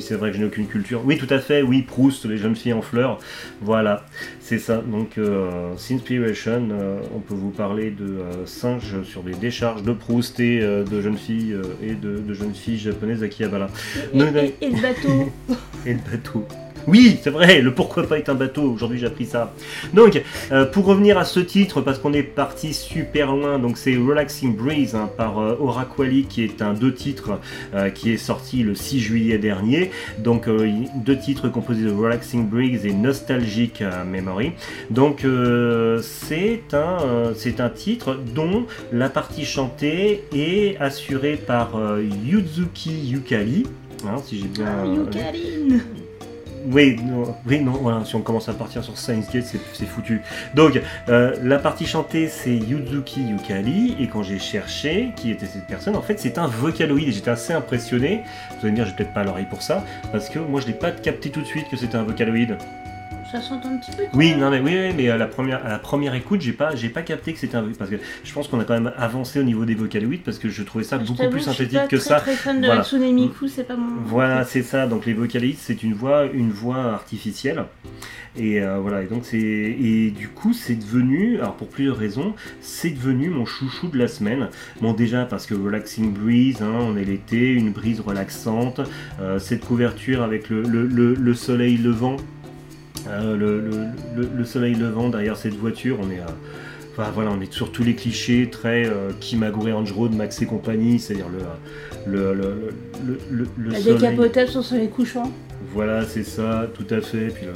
S2: c'est vrai que je n'ai aucune culture. Oui, tout à fait, oui, Proust, les jeunes filles en fleurs. Voilà, c'est ça. Donc, euh, Sinspiration, euh, on peut vous parler de euh, singes sur des décharges de Proust et de jeunes filles et de, de jeunes filles japonaises à.
S3: Et, et- et le bateau. [LAUGHS]
S2: Et le bateau. Oui, c'est vrai, le pourquoi pas est un bateau. Aujourd'hui, j'ai appris ça. Donc, euh, pour revenir à ce titre, parce qu'on est parti super loin, donc c'est Relaxing Breeze hein, par euh, Oraquali, qui est un deux titres euh, qui est sorti le 6 juillet dernier. Donc, euh, deux titres composés de Relaxing Breeze et Nostalgic euh, Memory. Donc, euh, c'est un, euh, c'est un titre dont la partie chantée est assurée par euh, Yuzuki Yukari. Hein, si j'ai bien.
S3: Ah,
S2: euh. Oui, non, oui, non, voilà, si on commence à partir sur Science Gate, c'est foutu. Donc, euh, la partie chantée, c'est Yuzuki Yukari, et quand j'ai cherché qui était cette personne, en fait, c'est un vocaloïde, et j'étais assez impressionné. Vous allez me dire, j'ai peut-être pas l'oreille pour ça, parce que moi, je l'ai pas capté tout de suite que c'était un vocaloïde.
S3: Ça s'entend un petit peu. quand
S2: Oui, non, mais oui, mais à la première, à la première écoute, j'ai pas, j'ai pas capté que c'était un, parce que je pense qu'on a quand même avancé au niveau des vocaloïdes, parce que je trouvais ça
S3: Je
S2: beaucoup plus synthétique que
S3: très,
S2: ça.
S3: très fan de
S2: Voilà.
S3: Miku, c'est pas mon.
S2: Voilà, c'est ça. Donc les vocalistes, c'est une voix, une voix artificielle. Et euh, voilà. Et donc c'est et du coup c'est devenu, alors pour plusieurs raisons, c'est devenu mon chouchou de la semaine. Bon déjà parce que relaxing breeze, hein, on est l'été, une brise relaxante, euh, cette couverture avec le, le- le- le soleil levant. Euh, le, le- le- le soleil levant derrière cette voiture, on est à Enfin voilà, on est sur tous les clichés très euh, Kimagure Range Road, Max et compagnie, c'est-à-dire le, le, le, le, le, le
S3: La
S2: soleil.
S3: décapotable sur soleil couchant.
S2: Voilà, c'est ça, tout à fait. Puis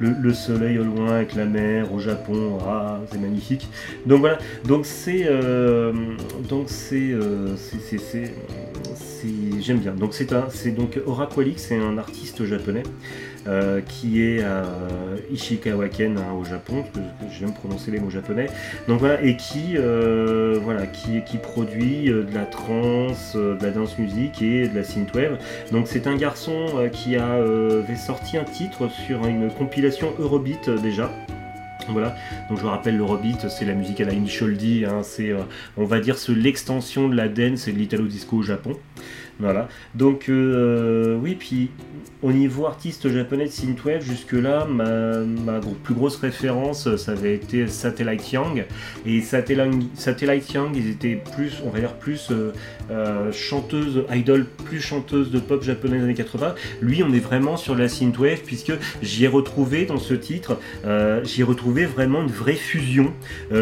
S2: le, le- le soleil au loin avec la mer au Japon, ah, c'est magnifique. Donc voilà, donc c'est, euh, donc c'est, euh, c'est, c'est, c'est- c'est- j'aime bien. Donc c'est un, c'est donc Oraqualix, c'est un artiste japonais euh, qui est à Ishikawaken hein, au Japon, parce que j'aime prononcer les mots japonais. Donc voilà, et qui, euh, voilà, qui, produit euh, de la trance, euh, de la dance music et de la synthwave. Donc c'est un garçon euh, qui euh, avait sorti un titre sur une compilation Eurobeat euh, déjà. Voilà, donc je vous rappelle l'Eurobeat, c'est la musique à la Initial D, hein, c'est euh, on va dire l'extension de la dance et de l'italo disco au Japon. Voilà, donc euh, oui, puis au niveau artiste japonais de synthwave, jusque-là, ma, plus grosse référence, euh, ça avait été Satellite Young. Et Satellite, Young, ils étaient plus, on va dire, plus euh, euh, chanteuse, idol, plus chanteuse de pop japonaise des années 80. Lui, on est vraiment sur la synthwave, puisque j'y ai retrouvé dans ce titre, j'y ai retrouvé vraiment une vraie fusion.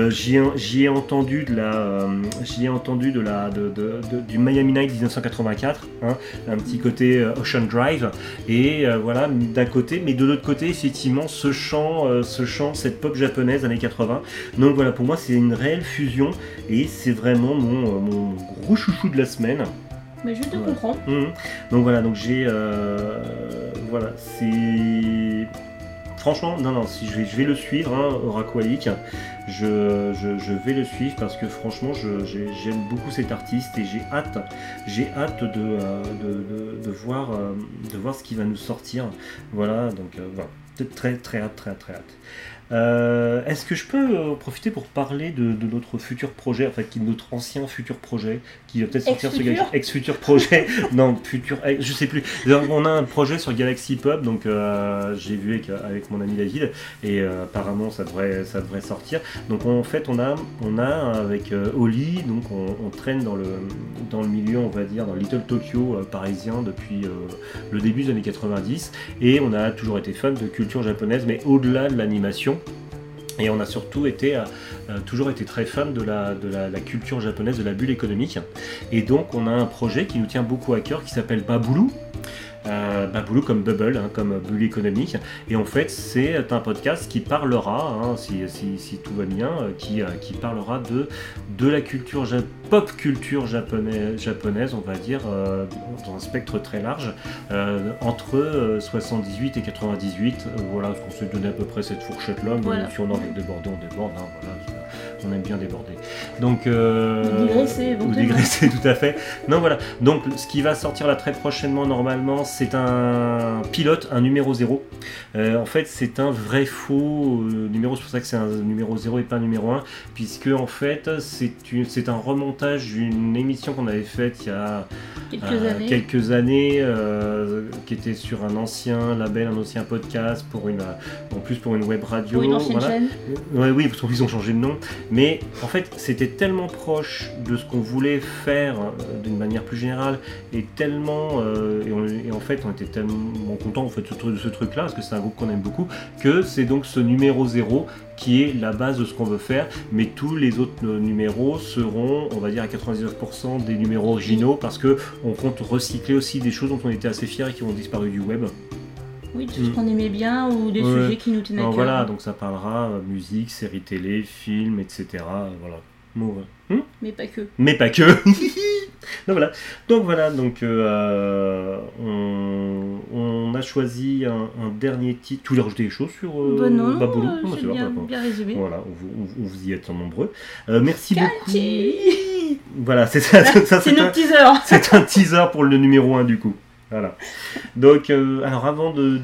S2: J'y ai, entendu de la, j'y ai entendu de la, du Miami Night 1984, hein, un petit côté euh, Ocean Drive. Et euh, voilà, d'un côté, mais de l'autre côté, effectivement, ce chant, euh, ce chant, cette pop japonaise années 80. Donc voilà, pour moi, c'est une réelle fusion et c'est vraiment mon, mon gros chouchou de la semaine.
S3: Mais je te comprends.
S2: Mhm. Donc voilà, donc j'ai. euh, voilà, c'est. Franchement, non, non, si je vais, je vais le suivre, hein. Je, je, je vais le suivre parce que franchement, j'aime beaucoup cet artiste et j'ai hâte, j'ai hâte de, euh, de, de- voir, euh, de voir ce qui va nous sortir. Voilà, donc euh, voilà, très, très hâte, très très hâte. Euh, Est-ce que je peux euh, profiter pour parler de, de notre futur projet, en fait, qui est notre ancien futur projet, qui va peut-être sortir sur Galaxy- ex-futur projet, [LAUGHS] non, futur, ex- je sais plus. On a un projet sur Galaxy Pub, donc euh, j'ai vu avec, avec mon ami David, et euh, apparemment ça devrait, ça devrait sortir. Donc en fait, on a, on a avec euh, Oli, donc on, on traîne dans le, dans le milieu, on va dire, dans Little Tokyo euh, parisien depuis euh, le début des années 90, et on a toujours été fan de culture japonaise, mais au-delà de l'animation. Et on a surtout été, euh, euh, toujours été très fan de la, la culture japonaise, de la bulle économique. Et donc on a un projet qui nous tient beaucoup à cœur qui s'appelle Baboulou. Euh, Baboulou comme bubble, hein, comme bulle économique. Et en fait, c'est un podcast qui parlera, hein, si, si- si tout va bien, euh, qui, euh, qui parlera de, de la culture pop culture japonaise, japonaise, on va dire, euh, dans un spectre très large, euh, entre euh, 78 et 98. Euh, voilà, on s'est donné à peu près cette fourchette-là. mais
S3: Voilà.
S2: Si on a envie de on déborde. hein, voilà, on aime bien déborder. Donc, euh,
S3: Ou digresser,
S2: ou digresser, tout à fait. Non, voilà. Donc, ce qui va sortir là très prochainement, normalement, c'est un pilote, un numéro 0. en fait, c'est un vrai faux euh, numéro. C'est pour ça que c'est un numéro 0 et pas un numéro 1. Puisque, en fait, c'est un remontage d'une émission qu'on avait faite il y a
S3: Quelques
S2: euh,
S3: années.
S2: quelques années, euh, qui était sur un ancien label, un ancien podcast, pour une, euh, en plus pour une web radio.
S3: Pour une ancienne
S2: voilà.
S3: chaîne.
S2: Ouais, oui, parce qu'ils ont changé de nom. Mais en fait, c'était tellement proche de ce qu'on voulait faire euh, d'une manière plus générale, et tellement. euh, et, en fait, on était tellement contents en fait, de ce, truc-là, parce que c'est un groupe qu'on aime beaucoup, que c'est donc ce numéro 0 qui est la base de ce qu'on veut faire. Mais tous les autres euh, numéros seront, on va dire, à 99% des numéros originaux, parce que on compte recycler aussi des choses dont on était assez fiers et qui ont disparu du web.
S3: Oui, tout
S2: Mm.
S3: ce qu'on aimait bien ou des
S2: Ouais.
S3: sujets qui nous tenaient à cœur.
S2: voilà, donc ça parlera euh, musique, séries télé, films, etc. euh, Voilà. Bon. Hmm
S3: Mais pas que.
S2: Mais pas que. [LAUGHS] donc voilà. Donc voilà. Donc euh, on, on a choisi un, un dernier titre. Tu voulais rajouter des choses sur
S3: Bah non,
S2: Baboulou Non,
S3: bien, bien résumé.
S2: Voilà, on vous, on vous- on vous y êtes nombreux. Euh, merci beaucoup. [LAUGHS] Voilà, c'est ça. [LAUGHS]
S3: C'est
S2: un-
S3: notre teaser.
S2: c'est un teaser pour le numéro 1 du coup. Voilà. Donc, euh, alors avant de,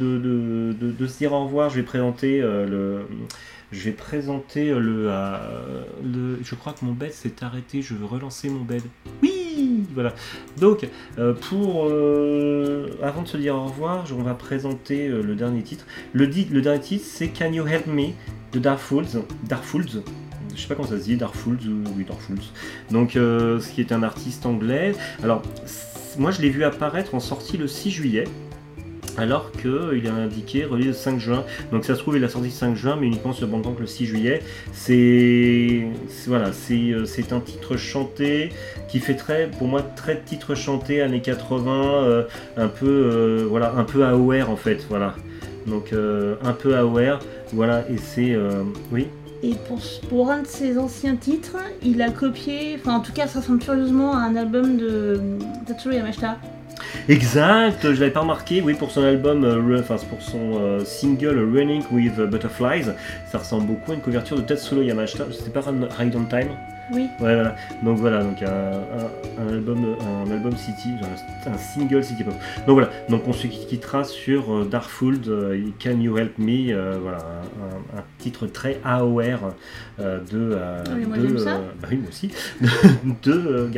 S2: se dire au revoir, je vais présenter euh, le. Je vais présenter euh, le. Je crois que mon bed s'est arrêté. Je veux relancer mon bed. Oui, voilà. Donc, pour avant de se dire au revoir, on va présenter le dernier titre. Le, le dernier titre, c'est Can You Help Me de Darfools. Darfools. Je sais pas comment ça se dit, Darfools ou oui Darfools. Donc, ce qui est un artiste anglais. Alors, moi je l'ai vu apparaître en sortie le 6 juillet. alors qu'il est indiqué release le 5 juin. Donc ça se trouve il a sorti le 5 juin mais uniquement sur Bandcamp le 6 juillet. C'est voilà, euh, c'est un titre chanté qui fait très pour moi très titre chanté années 80 euh, un peu euh, voilà, un peu AOR en fait, voilà. Donc euh, un peu AOR, voilà et c'est euh, oui.
S3: Et pour, un de ses anciens titres, il a copié, enfin en tout cas ça ressemble furieusement à un album de Tatsuro Yamashita.
S2: Exact, je l'avais pas remarqué, oui, pour son album, euh, enfin pour son euh, single Running with Butterflies, ça ressemble beaucoup à une couverture de Tetsulo Yamashita, c'était pas Ride on Time?
S3: Oui.
S2: Ouais, voilà, donc voilà, donc un, un- album, un album City, un, single City Pop. Donc voilà, donc on se quittera sur euh, euh, Can You Help Me, euh, voilà, un titre très AOR euh, de, euh,
S3: oui, moi,
S2: de,
S3: ça.
S2: bah oui, moi aussi, [LAUGHS] de, euh,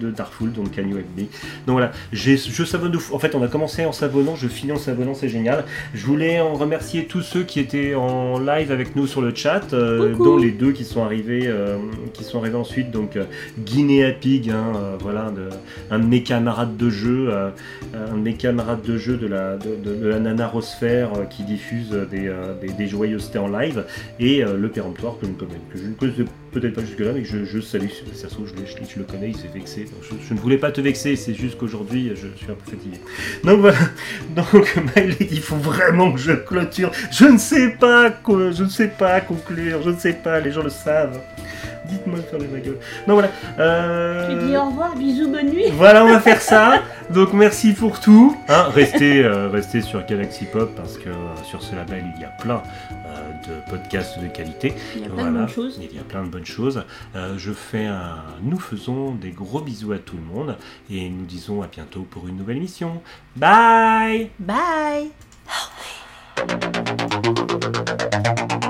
S2: de Darfold, donc Help Me. Donc voilà, je savonne de fou. En fait, on a commencé en savonnant, je finis en savonnant, c'est génial. Je voulais en remercier tous ceux qui étaient en live avec nous sur le chat, euh, dont les deux qui sont arrivés, euh, qui sont arrivés ensuite. Donc euh, Guinea Pig, hein, euh, voilà, de- un de mes camarades de jeu, euh, un de mes camarades de jeu de la, de, de- la Nanarosphère euh, qui diffuse des, euh, des, des joyeusetés en live, et euh, le péremptoire que je ne connais, que je ne connaissais peut-être pas jusque-là, mais que je, je salue. Ça je, je- je le connais, il s'est vexé. Donc, je, je ne voulais pas te vexer, c'est juste qu'aujourd'hui, je suis un peu fatigué. Donc voilà. [LAUGHS] Donc Miley, il faut vraiment que je clôture. Je ne sais pas quoi, je ne sais pas conclure, je ne sais pas, les gens le savent. Dites-moi de fermer ma gueule. Donc voilà. euh,
S3: Tu dis au revoir, bisous, bonne nuit. [LAUGHS]
S2: voilà, on va faire ça. [LAUGHS] Donc merci pour tout. Hein, restez, euh, restez sur Galaxy Pop parce que euh, sur ce label il y a plein de podcasts de qualité.
S3: Il y a plein de bonnes choses.
S2: Il y a plein de bonnes choses. Euh, je fais un... Nous faisons des gros bisous à tout le monde et nous disons à bientôt pour une nouvelle émission. Bye
S3: Bye
S9: in